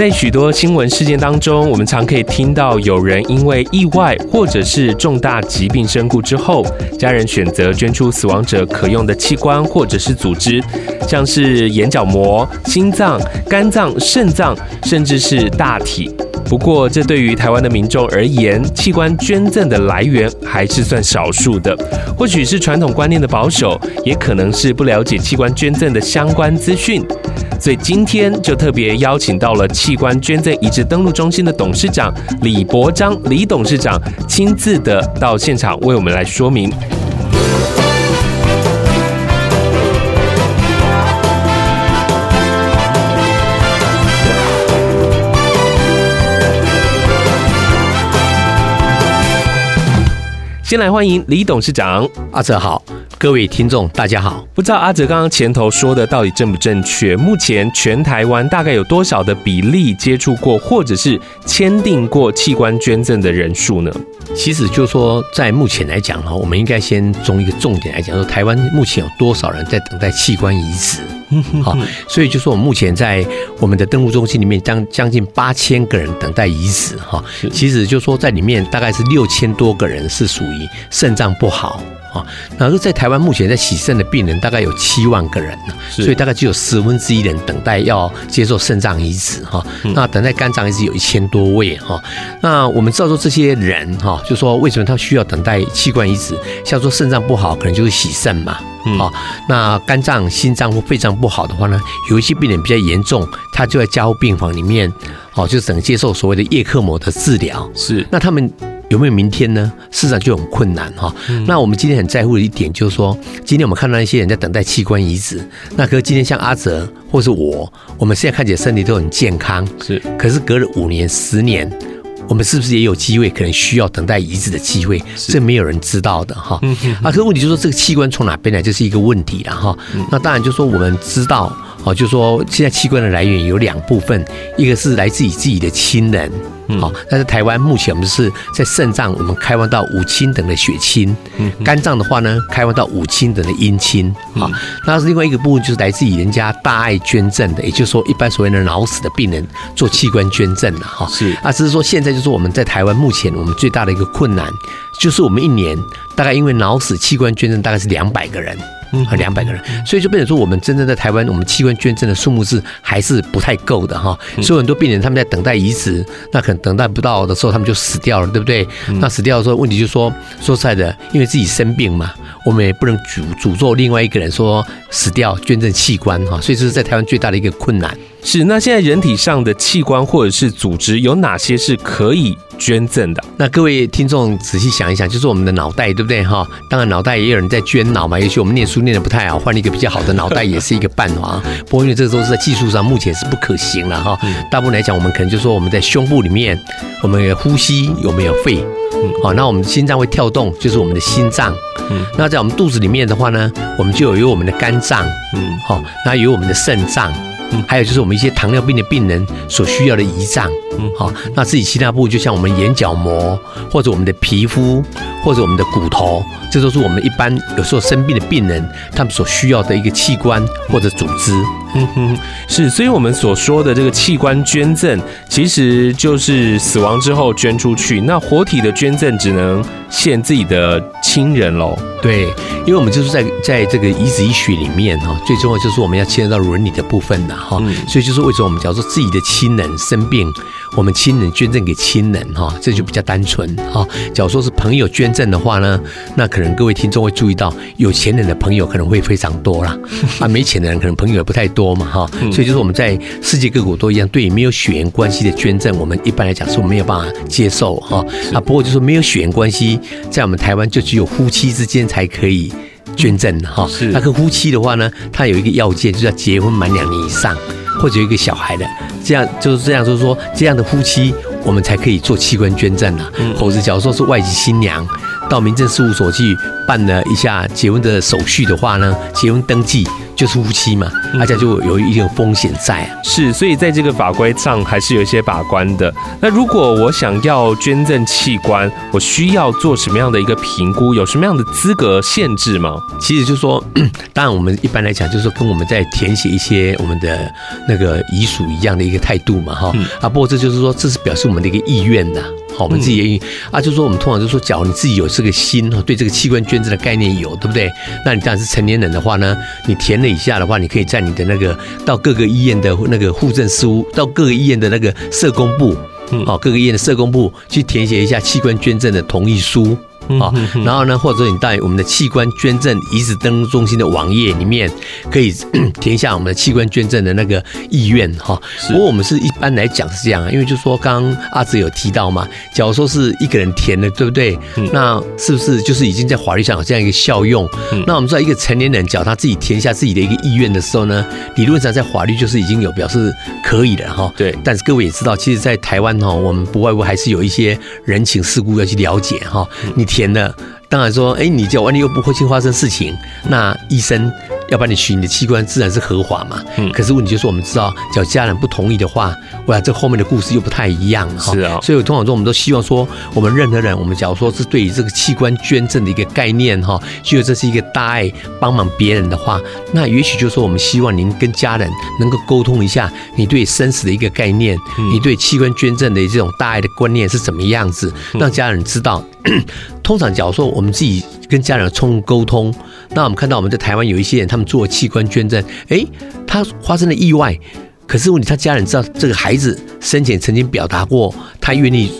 在许多新闻事件当中，我们常可以听到有人因为意外或者是重大疾病身故之后，家人选择捐出死亡者可用的器官或者是组织，像是眼角膜、心脏、肝脏、肾脏，甚至是大体。不过，这对于台湾的民众而言，器官捐赠的来源还是算少数的。或许是传统观念的保守，也可能是不了解器官捐赠的相关资讯。所以今天就特别邀请到了器官捐赠移植登录中心的董事长李伯章李董事长亲自的到现场为我们来说明。先来欢迎李董事长，阿泽好。各位听众，大家好。不知道阿泽刚刚前头说的到底正不正确？目前全台湾大概有多少的比例接触过或者是签订过器官捐赠的人数呢？其实就是说，在目前来讲哈，我们应该先从一个重点来讲，说台湾目前有多少人在等待器官移植？好，所以就是说，我们目前在我们的登录中心里面，将将近八千个人等待移植哈。其实就是说，在里面大概是六千多个人是属于肾脏不好。啊，然后在台湾目前在洗肾的病人大概有七万个人呢，所以大概只有十分之一人等待要接受肾脏移植哈。那等待肝脏移植有一千多位哈。那我们知道说这些人哈，就说为什么他需要等待器官移植？像说肾脏不好，可能就是洗肾嘛。好，那肝脏、心脏或肺脏不好的话呢，有一些病人比较严重，他就在加护病房里面，哦，就只能接受所谓的叶克膜的治疗。是，那他们。有没有明天呢？事实上就很困难哈。那我们今天很在乎的一点就是说，今天我们看到一些人在等待器官移植。那可是今天像阿泽或是我，我们现在看起来身体都很健康，是。可是隔了五年、十年，我们是不是也有机会可能需要等待移植的机会？这没有人知道的哈。啊，可是问题就是说，这个器官从哪边来，这是一个问题了哈。那当然就是说，我们知道。哦，就是说现在器官的来源有两部分，一个是来自于自己的亲人，好，但是台湾目前我们是在肾脏，我们开放到五亲等的血亲，肝脏的话呢，开放到五亲等的阴亲，好，那是另外一个部分就是来自于人家大爱捐赠的，也就是说一般所谓的脑死的病人做器官捐赠的哈，是，啊，只是说现在就是我们在台湾目前我们最大的一个困难，就是我们一年大概因为脑死器官捐赠大概是两百个人。嗯，和两百个人，所以就变成说，我们真正在台湾，我们器官捐赠的数目是还是不太够的哈。所以很多病人他们在等待移植，那可能等待不到的时候，他们就死掉了，对不对？那死掉的时候，问题就是说，说实在的，因为自己生病嘛，我们也不能诅诅咒另外一个人说死掉捐赠器官哈。所以这是在台湾最大的一个困难。是，那现在人体上的器官或者是组织有哪些是可以捐赠的？那各位听众仔细想一想，就是我们的脑袋，对不对哈？当然脑袋也有人在捐脑嘛，也许我们念书念的不太好，换一个比较好的脑袋也是一个办法。不过因为这个都是在技术上目前是不可行了哈。大部分来讲，我们可能就说我们在胸部里面，我们有呼吸有没有肺？好，那我们心脏会跳动，就是我们的心脏。嗯，那在我们肚子里面的话呢，我们就有有我们的肝脏。嗯，好，那有我们的肾脏。还有就是我们一些糖尿病的病人所需要的胰脏，嗯，好，那自己其他部位就像我们眼角膜，或者我们的皮肤，或者我们的骨头，这都是我们一般有时候生病的病人他们所需要的一个器官或者组织。嗯哼，是，所以我们所说的这个器官捐赠，其实就是死亡之后捐出去，那活体的捐赠只能献自己的亲人喽。对，因为我们就是在在这个移植医学里面哈，最重要就是我们要牵扯到伦理的部分的哈，所以就是为什么我们假如说自己的亲人生病，我们亲人捐赠给亲人哈，这就比较单纯哈。假如说是朋友捐赠的话呢，那可能各位听众会注意到，有钱人的朋友可能会非常多啦，啊，没钱的人可能朋友也不太多嘛哈。所以就是我们在世界各国都一样，对于没有血缘关系的捐赠，我们一般来讲是没有办法接受哈。啊，不过就是没有血缘关系，在我们台湾就只有夫妻之间才可以捐赠哈。是，那个夫妻的话呢，他有一个要件，就是要结婚满两年以上，或者有一个小孩的，这样就是这样，就是说这样的夫妻，我们才可以做器官捐赠啊。否则，假如说是外籍新娘。到民政事务所去办了一下结婚的手续的话呢，结婚登记就是夫妻嘛，大家就有一定风险在啊。是，所以在这个法规上还是有一些把关的。那如果我想要捐赠器官，我需要做什么样的一个评估？有什么样的资格限制吗？其实就是说，当然我们一般来讲，就是说跟我们在填写一些我们的那个遗属一样的一个态度嘛，哈。啊，不过这就是说，这是表示我们的一个意愿呐。好，我们自己啊，就是说我们通常就说，假如你自己有这个心哈，对这个器官捐赠的概念有，对不对？那你当然是成年人的话呢，你填了以下的话，你可以在你的那个到各个医院的那个户政事务，到各个医院的那个社工部。好，各个医院的社工部去填写一下器官捐赠的同意书。啊，然后呢，或者你在我们的器官捐赠移植登录中心的网页里面，可以 填一下我们的器官捐赠的那个意愿哈。不过我们是一般来讲是这样，因为就是说刚刚阿泽有提到嘛，假如说是一个人填的，对不对？那是不是就是已经在法律上有这样一个效用？那我们知道一个成年人，假如他自己填一下自己的一个意愿的时候呢，理论上在法律就是已经有表示可以的哈。对。但是各位也知道，其实，在台湾哈，我们不外乎还是有一些人情世故要去了解哈。你填。当然说，哎，你叫万一又不会去发生事情，那医生。要把你取你的器官，自然是合法嘛。嗯。可是问题就是，我们知道，只要家人不同意的话，哇，这后面的故事又不太一样哈。是啊。所以通常说，我们都希望说，我们任何人，我们假如说是对于这个器官捐赠的一个概念哈，觉得这是一个大爱，帮忙别人的话，那也许就是说，我们希望您跟家人能够沟通一下，你对生死的一个概念，你对器官捐赠的这种大爱的观念是怎么样子，让家人知道。通常，假如说我们自己跟家人充沟通，那我们看到我们在台湾有一些人，他们做器官捐赠，诶，他发生了意外，可是问题他家人知道这个孩子生前曾经表达过，他愿意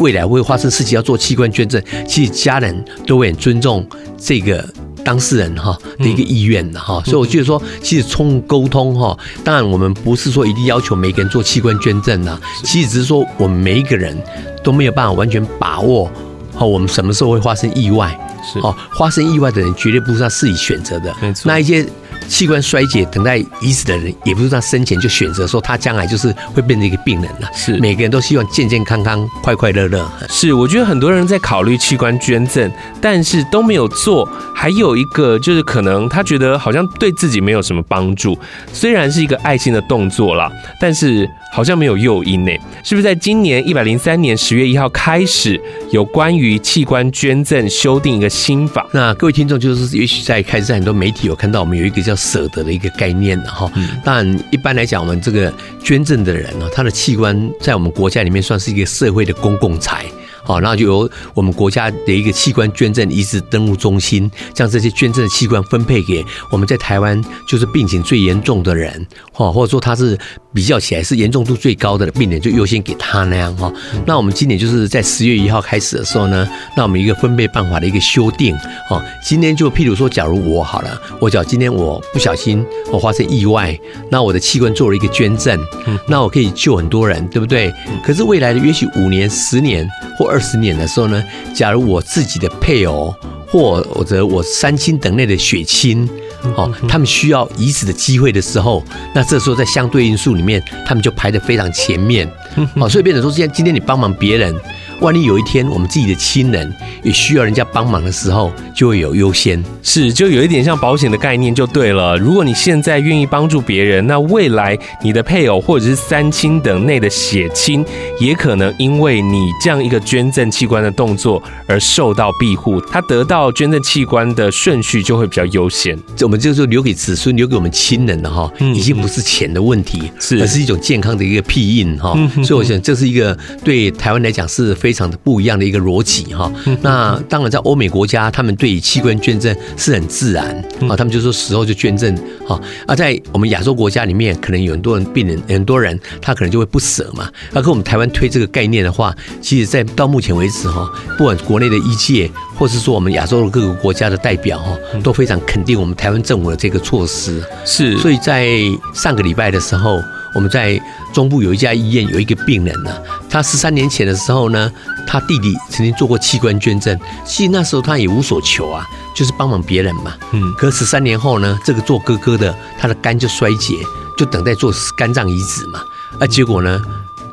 未来会发生事情要做器官捐赠，其实家人都会很尊重这个当事人哈的一个意愿的哈，所以我觉得说，其实充沟通哈，当然我们不是说一定要求每个人做器官捐赠呐，其实只是说我们每一个人都没有办法完全把握。好，我们什么时候会发生意外？是，哦，发生意外的人绝对不是他自己选择的。没错，那一些。器官衰竭等待移植的人，也不是他生前就选择说他将来就是会变成一个病人了。是，每个人都希望健健康康、快快乐乐。是，我觉得很多人在考虑器官捐赠，但是都没有做。还有一个就是可能他觉得好像对自己没有什么帮助，虽然是一个爱心的动作啦，但是好像没有诱因呢。是不是在今年一百零三年十月一号开始，有关于器官捐赠修订一个新法？那各位听众就是，也许在开始在很多媒体有看到，我们有一个叫。舍得的一个概念的哈，当然一般来讲，我们这个捐赠的人呢，他的器官在我们国家里面算是一个社会的公共财。好，然后就由我们国家的一个器官捐赠移植登录中心，将这些捐赠的器官分配给我们在台湾就是病情最严重的人，哈，或者说他是比较起来是严重度最高的病人，就优先给他那样哈。那我们今年就是在十月一号开始的时候呢，那我们一个分配办法的一个修订，哦，今天就譬如说，假如我好了，我假如今天我不小心我发生意外，那我的器官做了一个捐赠，那我可以救很多人，对不对？可是未来的也许五年、十年或二十年的时候呢，假如我自己的配偶或或者我三亲等内的血亲，哦，他们需要移植的机会的时候，那这时候在相对因素里面，他们就排得非常前面，哦，所以变成说，今天今天你帮忙别人。万一有一天我们自己的亲人也需要人家帮忙的时候，就会有优先。是，就有一点像保险的概念就对了。如果你现在愿意帮助别人，那未来你的配偶或者是三亲等内的血亲，也可能因为你这样一个捐赠器官的动作而受到庇护，他得到捐赠器官的顺序就会比较优先。我们就是留给子孙、留给我们亲人的哈，已经不是钱的问题，是，而是一种健康的一个庇荫哈。所以我想这是一个对台湾来讲是。非常的不一样的一个逻辑哈，那当然在欧美国家，他们对器官捐赠是很自然啊，他们就说死后就捐赠哈。而在我们亚洲国家里面，可能有很多人病人，很多人他可能就会不舍嘛。那跟我们台湾推这个概念的话，其实，在到目前为止哈，不管国内的医界，或是说我们亚洲的各个国家的代表哈，都非常肯定我们台湾政府的这个措施。是，所以在上个礼拜的时候。我们在中部有一家医院，有一个病人呢，他十三年前的时候呢，他弟弟曾经做过器官捐赠，其实那时候他也无所求啊，就是帮忙别人嘛。嗯。可十三年后呢，这个做哥哥的他的肝就衰竭，就等待做肝脏移植嘛。啊，结果呢，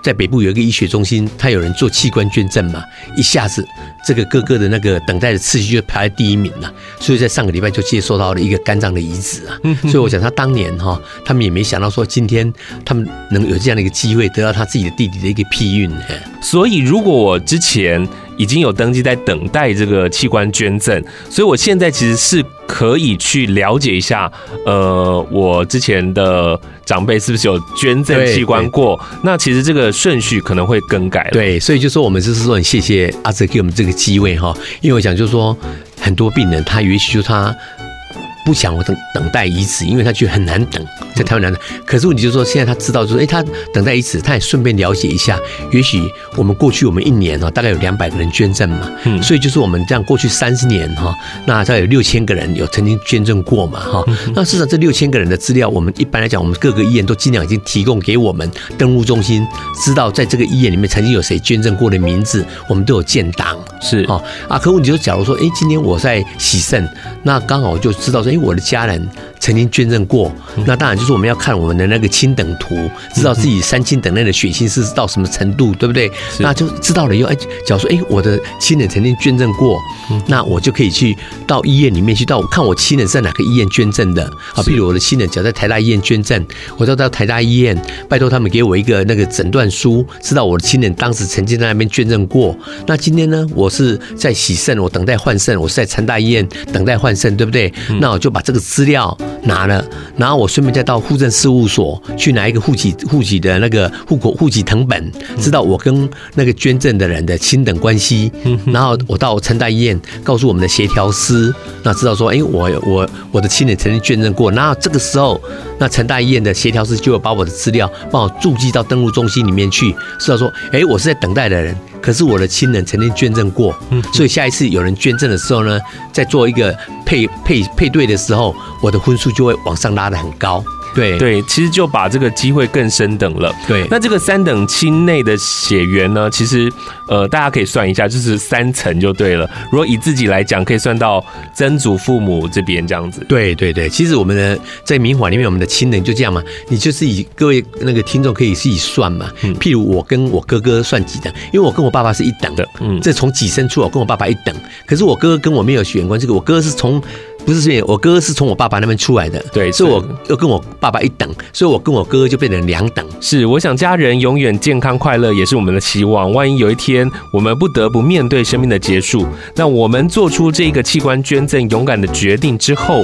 在北部有一个医学中心，他有人做器官捐赠嘛，一下子这个哥哥的那个等待的次序就排在第一名了，所以在上个礼拜就接收到了一个肝脏的移植啊。所以我想他当年哈，他们也没想到说今天他们能有这样的一个机会，得到他自己的弟弟的一个庇荫。所以如果我之前已经有登记在等待这个器官捐赠，所以我现在其实是可以去了解一下，呃，我之前的长辈是不是有捐赠器官过？那其实这个顺序可能会更改。对，所以就说我们就是说很谢谢阿哲给我们这个机会哈，因为我想就是说很多病人他也许就他。不想我等等待移植，因为他觉得很难等，在台湾难等。可是问题就是说，现在他知道，说，哎，他等待移植，他也顺便了解一下。也许我们过去我们一年哈，大概有两百个人捐赠嘛，嗯，所以就是我们这样过去三十年哈，那大概有六千个人有曾经捐赠过嘛，哈。那事实上这六千个人的资料，我们一般来讲，我们各个医院都尽量已经提供给我们登录中心，知道在这个医院里面曾经有谁捐赠过的名字，我们都有建档。是哦，啊，可问题就是，假如说，哎，今天我在洗肾，那刚好就知道说。因为我的家人曾经捐赠过，那当然就是我们要看我们的那个亲等图，知道自己三亲等内的血亲是到什么程度，对不对？那就知道了以后，哎，假如说，哎，我的亲人曾经捐赠过，那我就可以去到医院里面去，到我看我亲人是在哪个医院捐赠的啊？比如我的亲人只要在台大医院捐赠，我就到台大医院，拜托他们给我一个那个诊断书，知道我的亲人当时曾经在那边捐赠过。那今天呢，我是在洗肾，我等待换肾，我是在成大医院等待换肾，对不对？那我就把这个资料拿了，然后我顺便再到户政事务所去拿一个户籍户籍的那个户口户籍謄本，知道我跟那个捐赠的人的亲等关系。然后我到成大医院告诉我们的协调师，那知道说，哎，我我我的亲人曾经捐赠过。然后这个时候，那成大医院的协调师就会把我的资料帮我注记到登录中心里面去，知道说，哎，我是在等待的人。可是我的亲人曾经捐赠过，所以下一次有人捐赠的时候呢，在做一个配配配对的时候，我的婚数就会往上拉的很高。对对，其实就把这个机会更升等了。对，那这个三等亲内的血缘呢，其实呃，大家可以算一下，就是三层就对了。如果以自己来讲，可以算到曾祖父母这边这样子。对对对，其实我们的在民法里面，我们的亲人就这样嘛，你就是以各位那个听众可以自己算嘛。嗯。譬如我跟我哥哥算几等，因为我跟我爸爸是一等的。嗯。这从几生出我跟我爸爸一等，可是我哥哥跟我没有血缘关系，我哥哥是从。不是这样，我哥哥是从我爸爸那边出来的，对，所以我又跟我爸爸一等，所以我跟我哥哥就变成两等。是，我想家人永远健康快乐也是我们的希望。万一有一天我们不得不面对生命的结束，那我们做出这个器官捐赠勇敢的决定之后，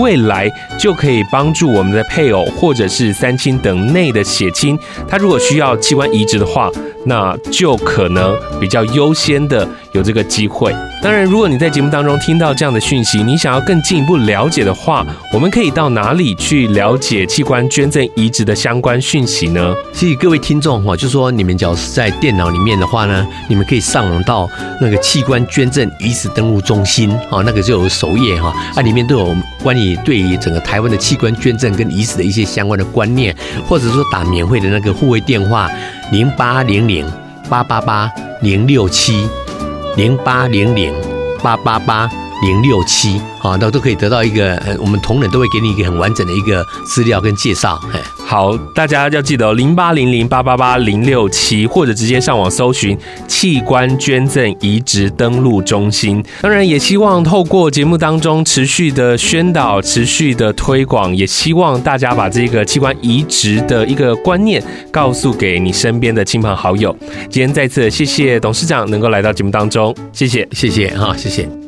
未来就可以帮助我们的配偶或者是三亲等内的血亲，他如果需要器官移植的话，那就可能比较优先的有这个机会。当然，如果你在节目当中听到这样的讯息，你想要更进一步了解的话，我们可以到哪里去了解器官捐赠移植的相关讯息呢？其实各位听众哈，就说你们只要是在电脑里面的话呢，你们可以上网到那个器官捐赠移植登录中心啊，那个就有首页哈，啊里面都有关于对于整个台湾的器官捐赠跟移植的一些相关的观念，或者说打免费的那个护卫电话零八零零八八八零六七。零八零零八八八。零六七，啊，那都可以得到一个，呃，我们同仁都会给你一个很完整的一个资料跟介绍。哎好，大家要记得哦，零八零零八八八零六七，或者直接上网搜寻器官捐赠移植登录中心。当然，也希望透过节目当中持续的宣导、持续的推广，也希望大家把这个器官移植的一个观念告诉给你身边的亲朋好友。今天再次谢谢董事长能够来到节目当中，谢谢，谢谢哈，谢谢。